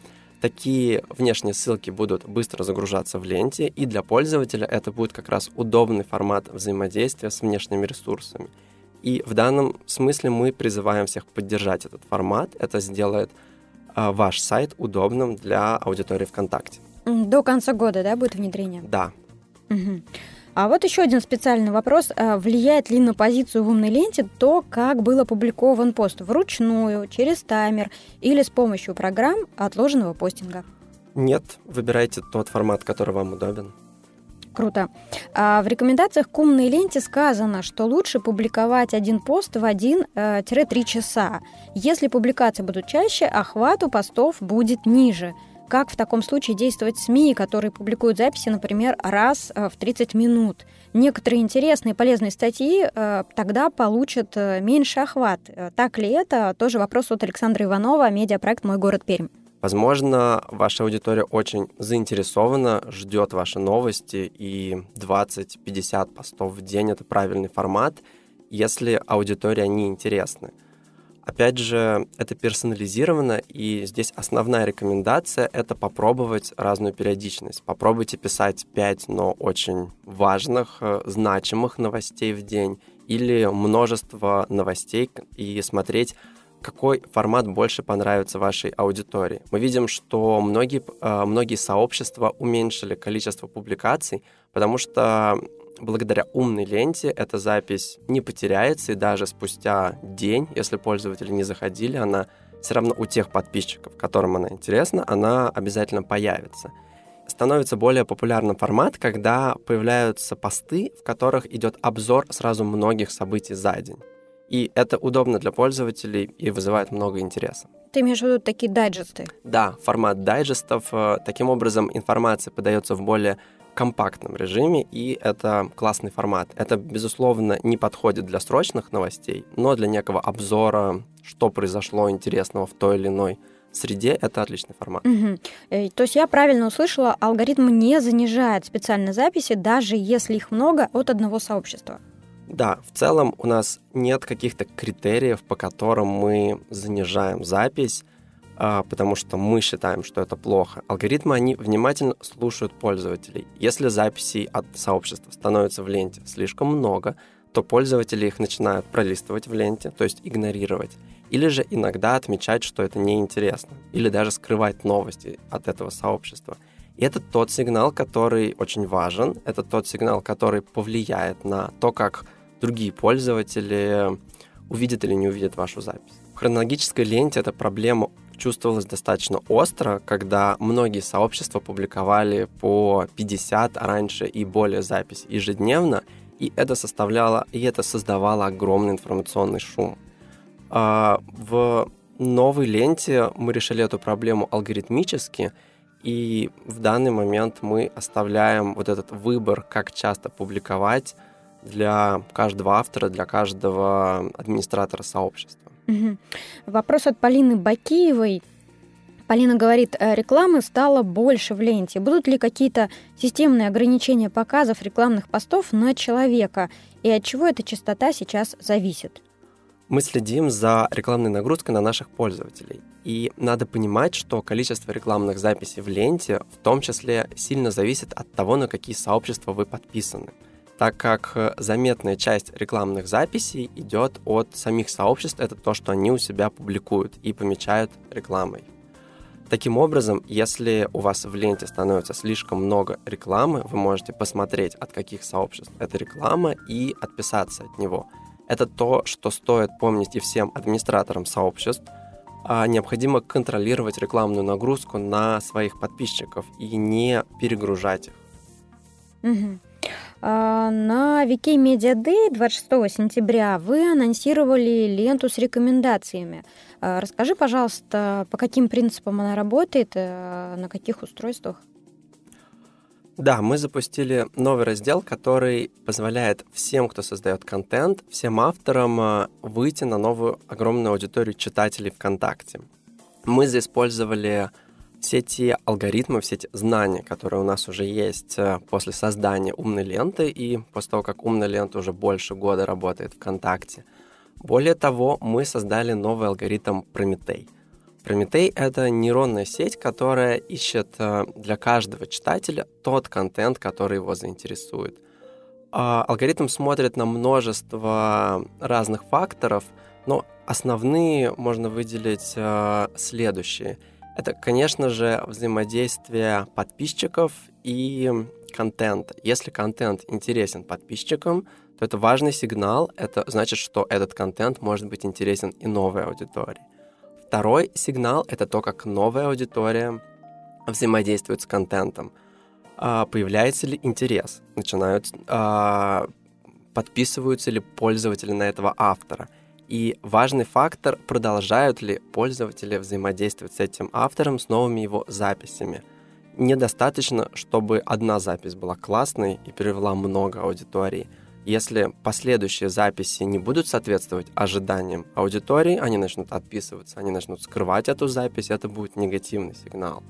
Такие внешние ссылки будут быстро загружаться в ленте, и для пользователя это будет как раз удобный формат взаимодействия с внешними ресурсами. И в данном смысле мы призываем всех поддержать этот формат. Это сделает а, ваш сайт удобным для аудитории ВКонтакте. До конца года, да, будет внедрение? Да. Угу. А вот еще один специальный вопрос. А, влияет ли на позицию в умной ленте то, как был опубликован пост? Вручную, через таймер или с помощью программ отложенного постинга? Нет, выбирайте тот формат, который вам удобен. Круто. А в рекомендациях к умной ленте сказано, что лучше публиковать один пост в 1-3 э, часа. Если публикации будут чаще, охват у постов будет ниже. Как в таком случае действовать СМИ, которые публикуют записи, например, раз э, в 30 минут? Некоторые интересные и полезные статьи э, тогда получат меньше охват. Так ли это? Тоже вопрос от Александра Иванова, медиапроект «Мой город Пермь». Возможно, ваша аудитория очень заинтересована, ждет ваши новости, и 20-50 постов в день — это правильный формат, если аудитория не интересны. Опять же, это персонализировано, и здесь основная рекомендация — это попробовать разную периодичность. Попробуйте писать 5, но очень важных, э, значимых новостей в день или множество новостей и смотреть, какой формат больше понравится вашей аудитории. Мы видим, что многие, а, многие сообщества уменьшили количество публикаций, потому что благодаря умной ленте эта запись не потеряется, и даже спустя день, если пользователи не заходили, она все равно у тех подписчиков, которым она интересна, она обязательно появится. Становится более популярным формат, когда появляются посты, в которых идет обзор сразу многих событий за день. И это удобно для пользователей и вызывает много интереса. Ты имеешь в виду такие дайджесты? Да, формат дайджестов. Э, таким образом, информация подается в более компактном режиме, и это классный формат. Это, безусловно, не подходит для срочных новостей, но для некого обзора, что произошло интересного в той или иной среде, это отличный формат. Угу. То есть я правильно услышала, алгоритм не занижает специальные записи, даже если их много от одного сообщества. Да, в целом у нас нет каких-то критериев, по которым мы занижаем запись, а, потому что мы считаем, что это плохо. Алгоритмы, они внимательно слушают пользователей. Если записей от сообщества становится в ленте слишком много, то пользователи их начинают пролистывать в ленте, то есть игнорировать. Или же иногда отмечать, что это неинтересно. Или даже скрывать новости от этого сообщества. И это тот сигнал, который очень важен. Это тот сигнал, который повлияет на то, как другие пользователи увидят или не увидят вашу запись. В хронологической ленте эта проблема чувствовалась достаточно остро, когда многие сообщества публиковали по 50, а раньше и более записей ежедневно, и это составляло, и это создавало огромный информационный шум. А в новой ленте мы решили эту проблему алгоритмически, и в данный момент мы оставляем вот этот выбор, как часто публиковать для каждого автора, для каждого администратора сообщества. Угу. Вопрос от Полины Бакиевой. Полина говорит, «Э, рекламы стало больше в ленте. Будут ли какие-то системные ограничения показов рекламных постов на человека? И от чего эта частота сейчас зависит? Мы следим за рекламной нагрузкой на наших пользователей. И надо понимать, что количество рекламных записей в ленте в том числе сильно зависит от того, на какие сообщества вы подписаны так как э, заметная часть рекламных записей идет от самих сообществ, это то, что они у себя публикуют и помечают рекламой. Таким образом, если у вас в ленте становится слишком много рекламы, вы можете посмотреть, от каких сообществ эта реклама и отписаться от него. Это то, что стоит помнить и всем администраторам сообществ. А необходимо контролировать рекламную нагрузку на своих подписчиков и не перегружать их. Угу. А, на Викимедиа Day 26 сентября вы анонсировали ленту с рекомендациями. А, расскажи, пожалуйста, по каким принципам она работает, э, на каких устройствах? Да, мы запустили новый раздел, который позволяет всем, кто создает контент, всем авторам выйти на новую огромную аудиторию читателей ВКонтакте. Мы заиспользовали все те алгоритмы, все те знания, которые у нас уже есть э, после создания умной ленты и после того, как умная лента уже больше года работает ВКонтакте. Более того, мы создали новый алгоритм Прометей. Прометей — это нейронная сеть, которая ищет э, для каждого читателя тот контент, который его заинтересует. А алгоритм смотрит на множество разных факторов, но основные можно выделить э, следующие — это, конечно же, взаимодействие подписчиков и контента. Если контент интересен подписчикам, то это важный сигнал. Это значит, что этот контент может быть интересен и новой аудитории. Второй сигнал — это то, как новая аудитория взаимодействует с контентом. А, появляется ли интерес? Начинают а, подписываются ли пользователи на этого автора? И важный фактор, продолжают ли пользователи взаимодействовать с этим автором, с новыми его записями. Недостаточно, чтобы одна запись была классной и привела много аудитории. Если последующие записи не будут соответствовать ожиданиям аудитории, они начнут отписываться, они начнут скрывать эту запись, это будет негативный сигнал.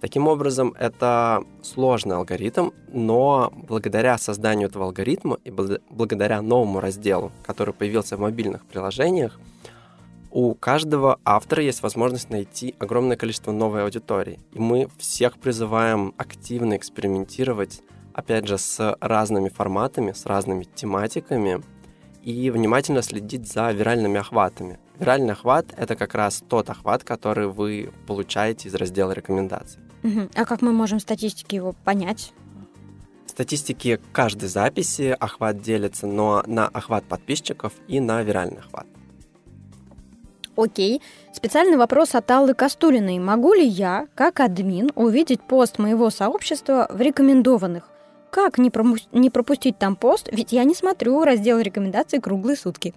Таким образом, это сложный алгоритм, но благодаря созданию этого алгоритма и благодаря новому разделу, который появился в мобильных приложениях, у каждого автора есть возможность найти огромное количество новой аудитории. И мы всех призываем активно экспериментировать, опять же, с разными форматами, с разными тематиками и внимательно следить за виральными охватами. Виральный охват — это как раз тот охват, который вы получаете из раздела рекомендаций. Угу. А как мы можем статистики его понять? статистики каждой записи охват делится но на охват подписчиков и на виральный охват. Окей. Специальный вопрос от Аллы Кастулиной. Могу ли я, как админ, увидеть пост моего сообщества в рекомендованных? Как не, прому- не пропустить там пост? Ведь я не смотрю раздел рекомендаций круглые сутки.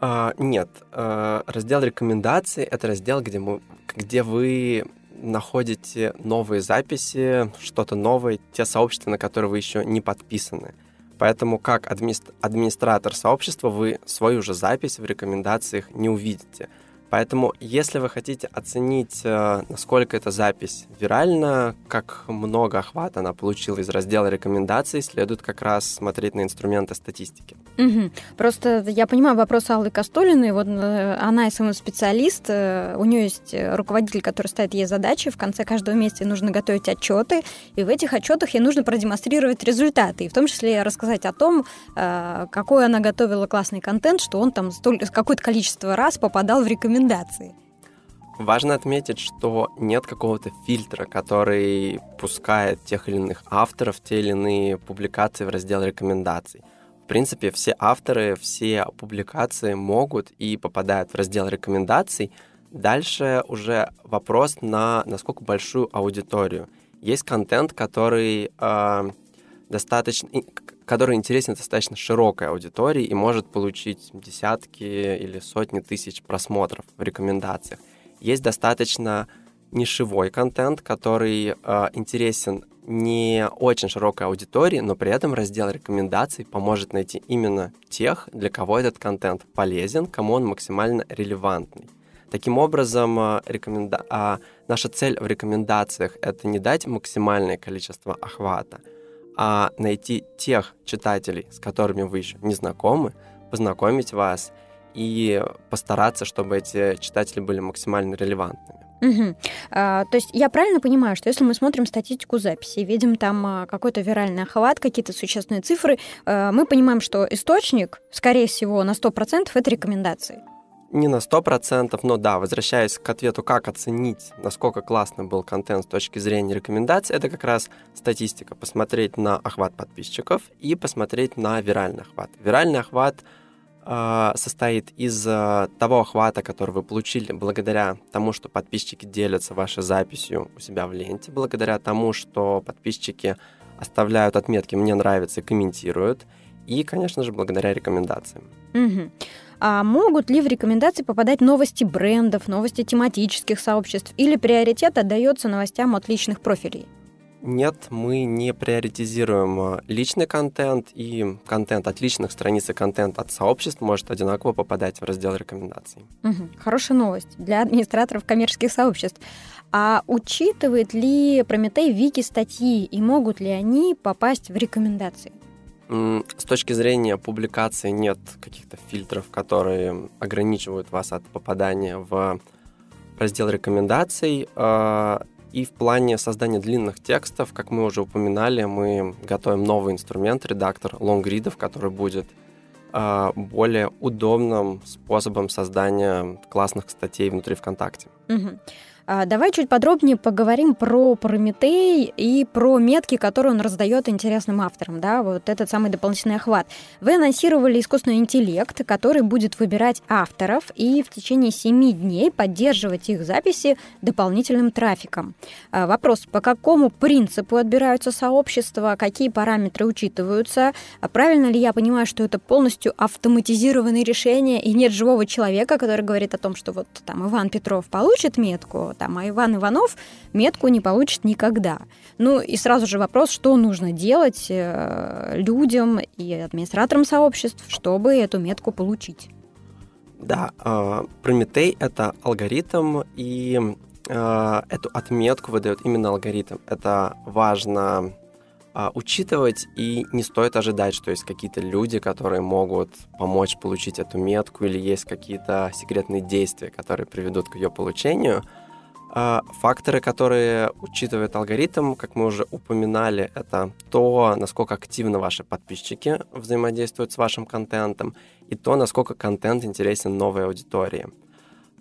А, нет, а, раздел рекомендаций это раздел, где, мы, где вы находите новые записи, что-то новое, те сообщества, на которые вы еще не подписаны. Поэтому как администратор сообщества вы свою же запись в рекомендациях не увидите. Поэтому, если вы хотите оценить, э, насколько эта запись виральна, как много охвата она получила из раздела рекомендаций, следует как раз смотреть на инструменты статистики. Угу. Просто я понимаю вопрос Аллы Костолиной. Вот э, она SMM-специалист, э, у нее есть руководитель, который ставит ей задачи. В конце каждого месяца нужно готовить отчеты, и в этих отчетах ей нужно продемонстрировать результаты, и в том числе рассказать о том, какой она готовила классный контент, что он там какое-то количество раз попадал в рекомендации рекомендации. Важно отметить, что нет какого-то фильтра, который пускает тех или иных авторов, те или иные публикации в раздел рекомендаций. В принципе, все авторы, все публикации могут и попадают в раздел рекомендаций. Дальше уже вопрос на насколько большую аудиторию. Есть контент, который э, достаточно, который интересен достаточно широкой аудитории и может получить десятки или сотни тысяч просмотров в рекомендациях. Есть достаточно нишевой контент, который э, интересен не очень широкой аудитории, но при этом раздел рекомендаций поможет найти именно тех, для кого этот контент полезен, кому он максимально релевантный. Таким образом, э, рекоменда... а наша цель в рекомендациях — это не дать максимальное количество охвата, а найти тех читателей, с которыми вы еще не знакомы, познакомить вас и постараться, чтобы эти читатели были максимально релевантными. Угу. А, то есть я правильно понимаю, что если мы смотрим статистику записи, видим там а, какой-то виральный охват, какие-то существенные цифры, а, мы понимаем, что источник, скорее всего, на 100% это рекомендации. Не на 100%, но да, возвращаясь к ответу, как оценить, насколько классный был контент с точки зрения рекомендаций, это как раз статистика. Посмотреть на охват подписчиков и посмотреть на виральный охват. Виральный охват — а, состоит из а, того охвата, который вы получили благодаря тому, что подписчики делятся вашей записью у себя в ленте, благодаря тому, что подписчики оставляют отметки «мне нравится» и комментируют, и, конечно же, благодаря рекомендациям. Угу. А могут ли в рекомендации попадать новости брендов, новости тематических сообществ или приоритет отдается новостям от личных профилей? Нет, мы не приоритизируем э, личный контент, и контент от личных страниц и контент от сообществ может одинаково попадать в раздел рекомендаций. Угу. Хорошая новость для администраторов коммерческих сообществ. А учитывает ли Прометей вики статьи, и могут ли они попасть в рекомендации? С точки зрения публикации нет каких-то фильтров, которые ограничивают вас от попадания в раздел рекомендаций. Э, и в плане создания длинных текстов, как мы уже упоминали, мы готовим новый инструмент, редактор лонгридов, который будет э, более удобным способом создания классных статей внутри ВКонтакте. Угу. А, давай чуть подробнее поговорим про Прометей и про метки, которые он раздает интересным авторам, да, вот этот самый дополнительный охват. Вы анонсировали искусственный интеллект, который будет выбирать авторов и в течение 7 дней поддерживать их записи дополнительным трафиком. А, вопрос, по какому принципу отбираются сообщества, какие параметры учитываются, а правильно ли я понимаю, что это полностью автоматизированные решения и нет живого человека, который говорит о том, что вот там Иван Петров получит метку, там, а Иван Иванов метку не получит никогда. Ну и сразу же вопрос, что нужно делать э, людям и администраторам сообществ, чтобы эту метку получить. Да, э, Прометей — это алгоритм, и э, эту отметку выдает именно алгоритм. Это важно учитывать, и не стоит ожидать, что есть какие-то люди, которые могут помочь получить эту метку, или есть какие-то секретные действия, которые приведут к ее получению — а, факторы, которые учитывает алгоритм, как мы уже упоминали, это то, насколько активно ваши подписчики взаимодействуют с вашим контентом, и то, насколько контент интересен новой аудитории.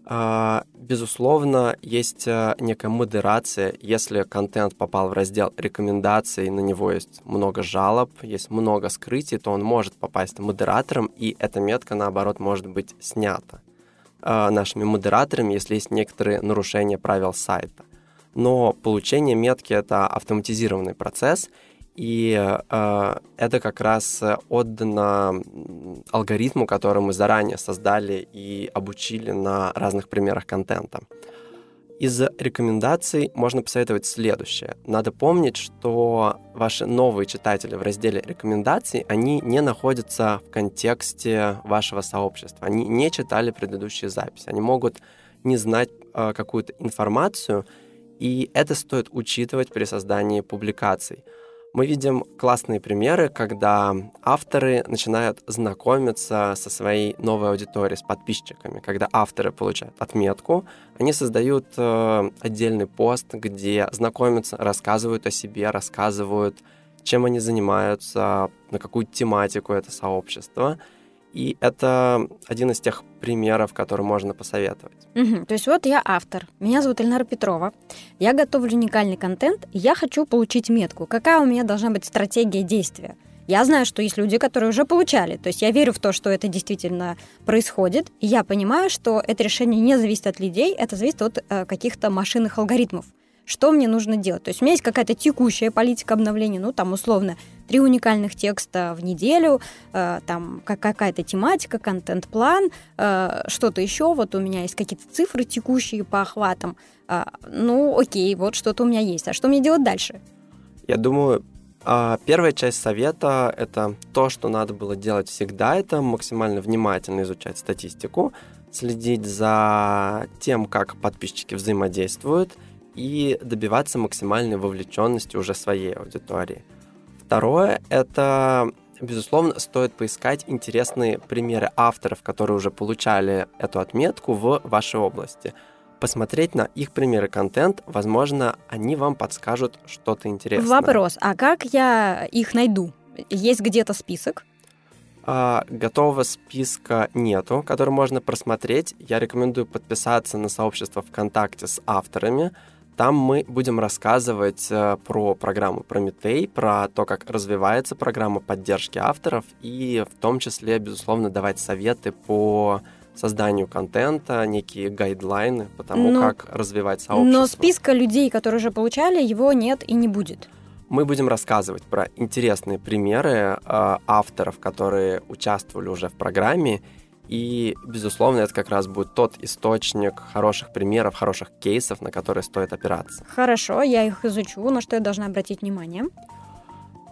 А, безусловно, есть а, некая модерация. Если контент попал в раздел рекомендаций, на него есть много жалоб, есть много скрытий, то он может попасть модератором, и эта метка, наоборот, может быть снята. Э, нашими модераторами, если есть некоторые нарушения правил сайта. Но получение метки — это автоматизированный процесс, и э, это как раз отдано алгоритму, который мы заранее создали и обучили на разных примерах контента. Из рекомендаций можно посоветовать следующее. Надо помнить, что ваши новые читатели в разделе рекомендаций, они не находятся в контексте вашего сообщества. Они не читали предыдущие записи. Они могут не знать э, какую-то информацию, и это стоит учитывать при создании публикаций мы видим классные примеры, когда авторы начинают знакомиться со своей новой аудиторией, с подписчиками. Когда авторы получают отметку, они создают э, отдельный пост, где знакомятся, рассказывают о себе, рассказывают, чем они занимаются, на какую тематику это сообщество. И это один из тех примеров, которые можно посоветовать. Угу. То есть вот я автор, меня зовут Эльнара Петрова, я готовлю уникальный контент, я хочу получить метку. Какая у меня должна быть стратегия действия? Я знаю, что есть люди, которые уже получали. То есть я верю в то, что это действительно происходит. И я понимаю, что это решение не зависит от людей, это зависит от э, каких-то машинных алгоритмов что мне нужно делать. То есть у меня есть какая-то текущая политика обновления, ну, там, условно, три уникальных текста в неделю, э, там какая-то тематика, контент-план, э, что-то еще, вот у меня есть какие-то цифры текущие по охватам. Э, ну, окей, вот что-то у меня есть. А что мне делать дальше? Я думаю, а, Первая часть совета — это то, что надо было делать всегда, это максимально внимательно изучать статистику, следить за тем, как подписчики взаимодействуют — и добиваться максимальной вовлеченности уже своей аудитории. Второе — это, безусловно, стоит поискать интересные примеры авторов, которые уже получали эту отметку в вашей области. Посмотреть на их примеры контент, возможно, они вам подскажут что-то интересное. Вопрос, а как я их найду? Есть где-то список? А, готового списка нету, который можно просмотреть. Я рекомендую подписаться на сообщество ВКонтакте с авторами, там мы будем рассказывать э, про программу Прометей, про то, как развивается программа поддержки авторов и в том числе, безусловно, давать советы по созданию контента, некие гайдлайны по тому, но, как развивать сообщество. Но списка людей, которые уже получали, его нет и не будет. Мы будем рассказывать про интересные примеры э, авторов, которые участвовали уже в программе, и, безусловно, это как раз будет тот источник хороших примеров, хороших кейсов, на которые стоит опираться. Хорошо, я их изучу. На что я должна обратить внимание?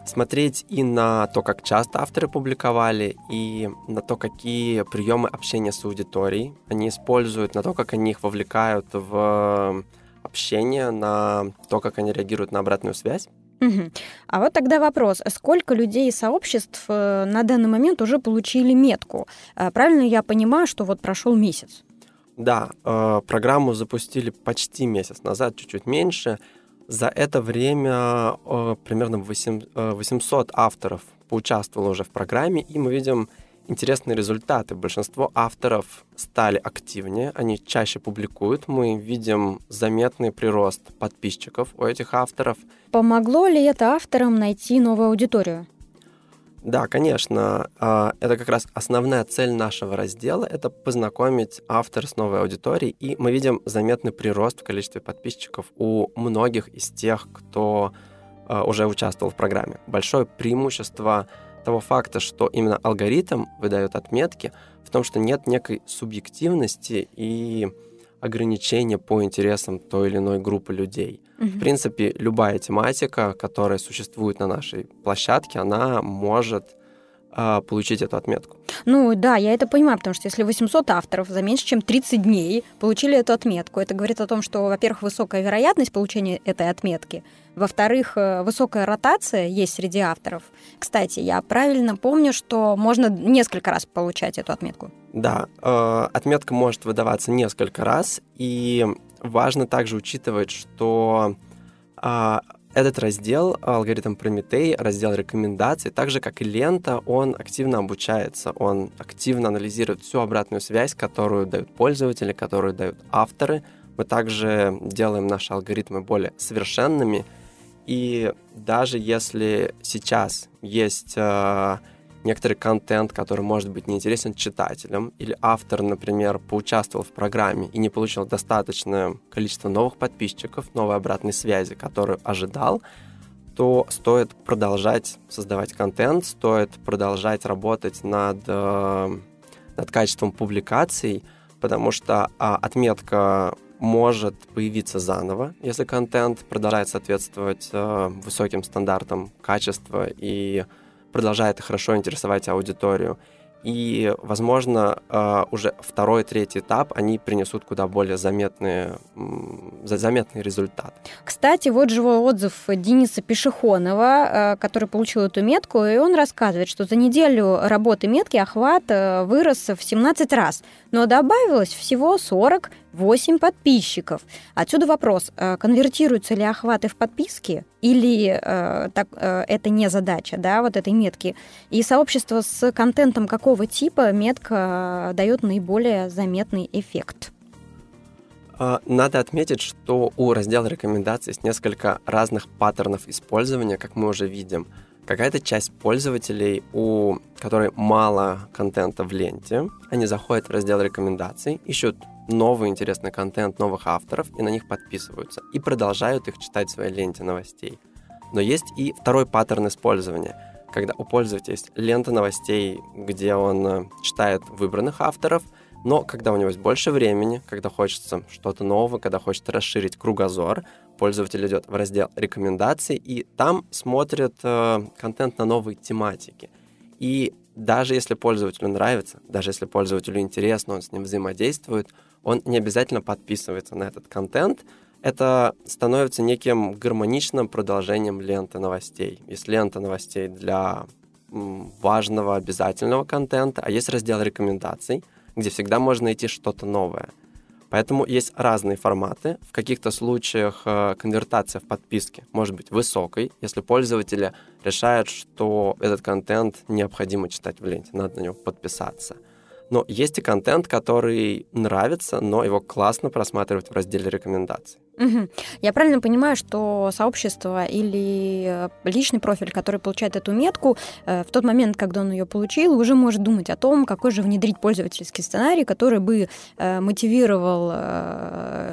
Смотреть и на то, как часто авторы публиковали, и на то, какие приемы общения с аудиторией они используют, на то, как они их вовлекают в общение, на то, как они реагируют на обратную связь. Угу. А вот тогда вопрос, сколько людей и сообществ э, на данный момент уже получили метку? Э, правильно я понимаю, что вот прошел месяц? Да, э, программу запустили почти месяц назад, чуть-чуть меньше. За это время примерно 800 авторов поучаствовало уже в программе, и мы видим интересные результаты. Большинство авторов стали активнее, они чаще публикуют. Мы видим заметный прирост подписчиков у этих авторов. Помогло ли это авторам найти новую аудиторию? Да, конечно. А, это как раз основная цель нашего раздела — это познакомить автора с новой аудиторией, и мы видим заметный прирост в количестве подписчиков у многих из тех, кто а, уже участвовал в программе. Большое преимущество того факта, что именно алгоритм выдает отметки, в том, что нет некой субъективности и ограничения по интересам той или иной группы людей. Угу. В принципе, любая тематика, которая существует на нашей площадке, она может а, получить эту отметку. Ну да, я это понимаю, потому что если 800 авторов за меньше, чем 30 дней получили эту отметку, это говорит о том, что, во-первых, высокая вероятность получения этой отметки, во-вторых, э, высокая ротация есть среди авторов. Кстати, я правильно помню, что можно несколько раз получать эту отметку. Да, э, отметка может выдаваться несколько раз, и важно также учитывать, что э, этот раздел, алгоритм Прометей, раздел рекомендаций, так же как и лента, он активно обучается, он активно анализирует всю обратную связь, которую дают пользователи, которую дают авторы. Мы также делаем наши алгоритмы более совершенными, и даже если сейчас есть э, некоторый контент, который может быть неинтересен читателям, или автор, например, поучаствовал в программе и не получил достаточное количество новых подписчиков, новой обратной связи, которую ожидал, то стоит продолжать создавать контент, стоит продолжать работать над, э, над качеством публикаций, потому что а, отметка может появиться заново, если контент продолжает соответствовать э, высоким стандартам качества и продолжает хорошо интересовать аудиторию. И, возможно, э, уже второй, третий этап, они принесут куда более заметные, заметный результат. Кстати, вот живой отзыв Дениса Пешехонова, э, который получил эту метку, и он рассказывает, что за неделю работы метки охват э, вырос в 17 раз, но добавилось всего 40 8 подписчиков. Отсюда вопрос, э, конвертируются ли охваты в подписки или э, так, э, это не задача да, вот этой метки. И сообщество с контентом какого типа метка дает наиболее заметный эффект. А, надо отметить, что у раздела рекомендаций есть несколько разных паттернов использования, как мы уже видим. Какая-то часть пользователей, у которой мало контента в ленте, они заходят в раздел рекомендаций, ищут новый интересный контент новых авторов и на них подписываются и продолжают их читать в своей ленте новостей. Но есть и второй паттерн использования, когда у пользователя есть лента новостей, где он э, читает выбранных авторов, но когда у него есть больше времени, когда хочется что-то новое, когда хочется расширить кругозор, пользователь идет в раздел рекомендаций и там смотрит э, контент на новые тематики. И даже если пользователю нравится, даже если пользователю интересно, он с ним взаимодействует, он не обязательно подписывается на этот контент. Это становится неким гармоничным продолжением ленты новостей. Есть лента новостей для важного, обязательного контента, а есть раздел рекомендаций, где всегда можно найти что-то новое. Поэтому есть разные форматы. В каких-то случаях э, конвертация в подписке может быть высокой, если пользователи решают, что этот контент необходимо читать в ленте, надо на него подписаться – но есть и контент, который нравится, но его классно просматривать в разделе рекомендаций. Угу. Я правильно понимаю, что сообщество или э, личный профиль, который получает эту метку, э, в тот момент, когда он ее получил, уже может думать о том, какой же внедрить пользовательский сценарий, который бы э, мотивировал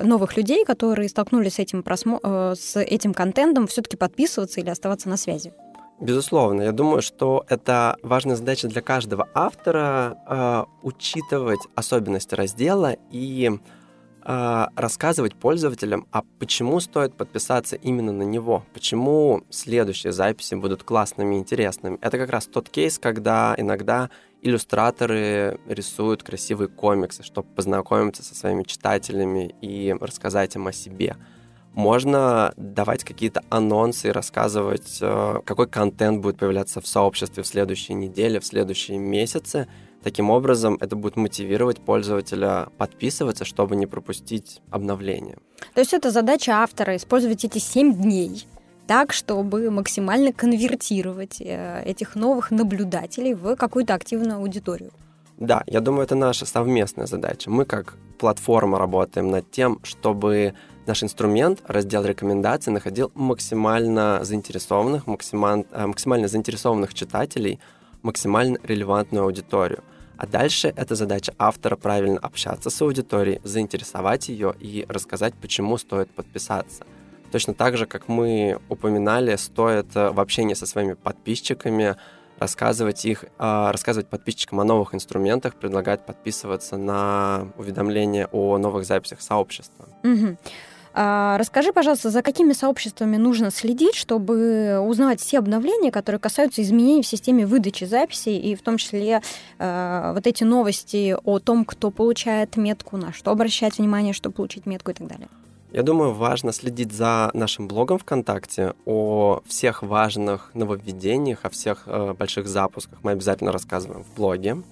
новых людей, которые столкнулись с этим, просмо... с этим контентом, все-таки подписываться или оставаться на связи. Безусловно, я думаю, что это важная задача для каждого автора э, учитывать особенности раздела и э, рассказывать пользователям, а почему стоит подписаться именно на него, почему следующие записи будут классными и интересными. Это как раз тот кейс, когда иногда иллюстраторы рисуют красивые комиксы, чтобы познакомиться со своими читателями и рассказать им о себе можно давать какие-то анонсы и рассказывать, э, какой контент будет появляться в сообществе в следующей неделе, в следующие месяцы. Таким образом, это будет мотивировать пользователя подписываться, чтобы не пропустить обновления. То есть это задача автора использовать эти 7 дней так, чтобы максимально конвертировать э, этих новых наблюдателей в какую-то активную аудиторию. Да, я думаю, это наша совместная задача. Мы как платформа работаем над тем, чтобы наш инструмент, раздел рекомендаций, находил максимально заинтересованных, максимально, э, максимально заинтересованных читателей, максимально релевантную аудиторию. А дальше это задача автора правильно общаться с аудиторией, заинтересовать ее и рассказать, почему стоит подписаться. Точно так же, как мы упоминали, стоит э, в общении со своими подписчиками рассказывать их, э, рассказывать подписчикам о новых инструментах, предлагать подписываться на уведомления о новых записях сообщества. Угу. А, расскажи, пожалуйста, за какими сообществами нужно следить, чтобы узнавать все обновления, которые касаются изменений в системе выдачи записей, и в том числе э, вот эти новости о том, кто получает метку, на что обращать внимание, чтобы получить метку и так далее. Я думаю, важно следить за нашим блогом ВКонтакте, о всех важных нововведениях, о всех э, больших запусках мы обязательно рассказываем в блоге.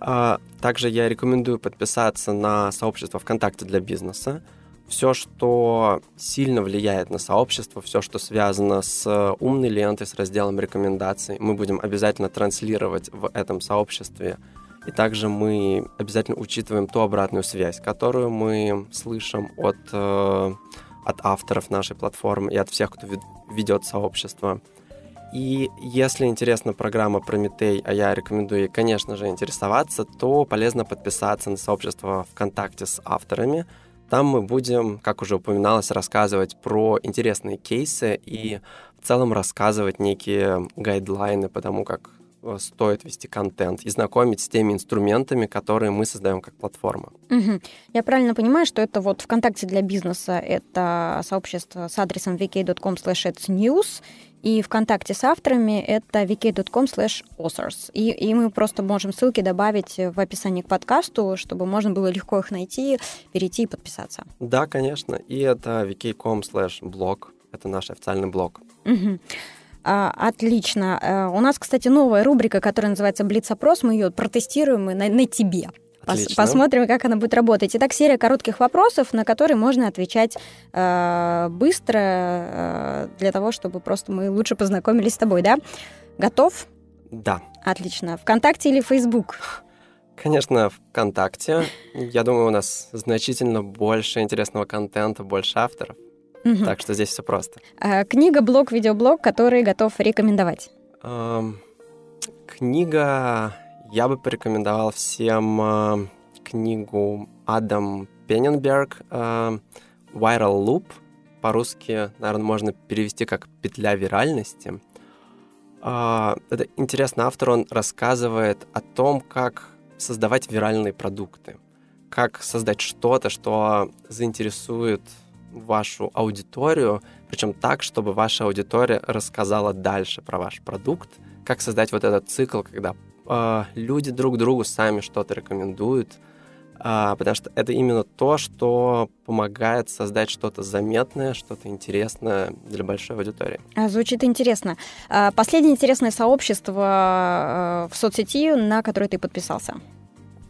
А, также я рекомендую подписаться на сообщество ВКонтакте для бизнеса все, что сильно влияет на сообщество, все, что связано с умной лентой, с разделом рекомендаций, мы будем обязательно транслировать в этом сообществе. И также мы обязательно учитываем ту обратную связь, которую мы слышим от, э, от авторов нашей платформы и от всех, кто ведет сообщество. И если интересна программа Прометей, а я рекомендую ей, конечно же, интересоваться, то полезно подписаться на сообщество ВКонтакте с авторами – там мы будем, как уже упоминалось, рассказывать про интересные кейсы и в целом рассказывать некие гайдлайны по тому, как э, стоит вести контент и знакомить с теми инструментами, которые мы создаем как платформа. Угу. Я правильно понимаю, что это вот ВКонтакте для бизнеса, это сообщество с адресом vk.com news и ВКонтакте с авторами это vk.com slash authors. И, и мы просто можем ссылки добавить в описании к подкасту, чтобы можно было легко их найти, перейти и подписаться. Да, конечно. И это vk.com slash blog. Это наш официальный блог. Угу. Отлично. А, у нас, кстати, новая рубрика, которая называется Блиц-опрос. Мы ее протестируем на, на тебе. Отлично. Посмотрим, как она будет работать. Итак, серия коротких вопросов, на которые можно отвечать э, быстро, э, для того, чтобы просто мы лучше познакомились с тобой, да? Готов? Да. Отлично. ВКонтакте или Фейсбук? Конечно, ВКонтакте. Я думаю, у нас значительно больше интересного контента, больше авторов. Угу. Так что здесь все просто. А, книга, блог, видеоблог, который готов рекомендовать? Эм, книга... Я бы порекомендовал всем э, книгу Адам Пенненберг э, «Viral Loop». По-русски, наверное, можно перевести как «петля виральности». Э, это интересный автор, он рассказывает о том, как создавать виральные продукты, как создать что-то, что заинтересует вашу аудиторию, причем так, чтобы ваша аудитория рассказала дальше про ваш продукт, как создать вот этот цикл, когда э, люди друг другу сами что-то рекомендуют, э, потому что это именно то, что помогает создать что-то заметное, что-то интересное для большой аудитории. А, звучит интересно. А, последнее интересное сообщество в соцсети, на которое ты подписался?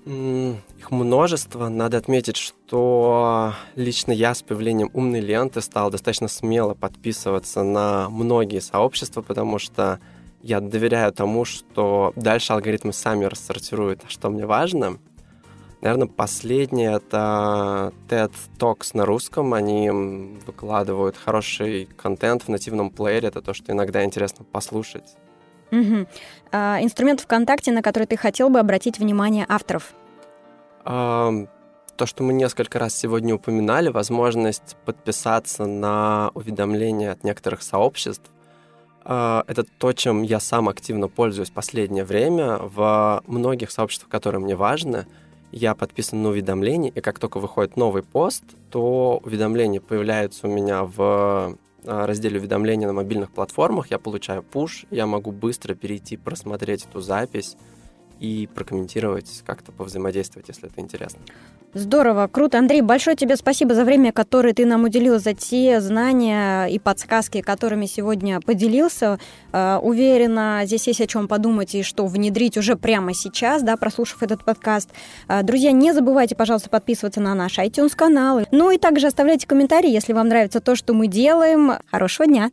Их множество. Надо отметить, что лично я с появлением умной ленты стал достаточно смело подписываться на многие сообщества, потому что я доверяю тому, что дальше алгоритмы сами рассортируют, что мне важно. Наверное, последнее — это TED Talks на русском. Они выкладывают хороший контент в нативном плеере. Это то, что иногда интересно послушать. Угу. А, инструмент ВКонтакте, на который ты хотел бы обратить внимание авторов? А, то, что мы несколько раз сегодня упоминали, возможность подписаться на уведомления от некоторых сообществ. А, это то, чем я сам активно пользуюсь последнее время. В многих сообществах, которые мне важны, я подписан на уведомления, и как только выходит новый пост, то уведомления появляются у меня в а, разделе уведомления на мобильных платформах, я получаю пуш, я могу быстро перейти, просмотреть эту запись и прокомментировать, как-то повзаимодействовать, если это интересно. Здорово, круто. Андрей, большое тебе спасибо за время, которое ты нам уделил, за те знания и подсказки, которыми сегодня поделился. Э, уверена, здесь есть о чем подумать и что внедрить уже прямо сейчас, да, прослушав этот подкаст. Э, друзья, не забывайте, пожалуйста, подписываться на наш iTunes-канал. Ну и также оставляйте комментарии, если вам нравится то, что мы делаем. Хорошего дня!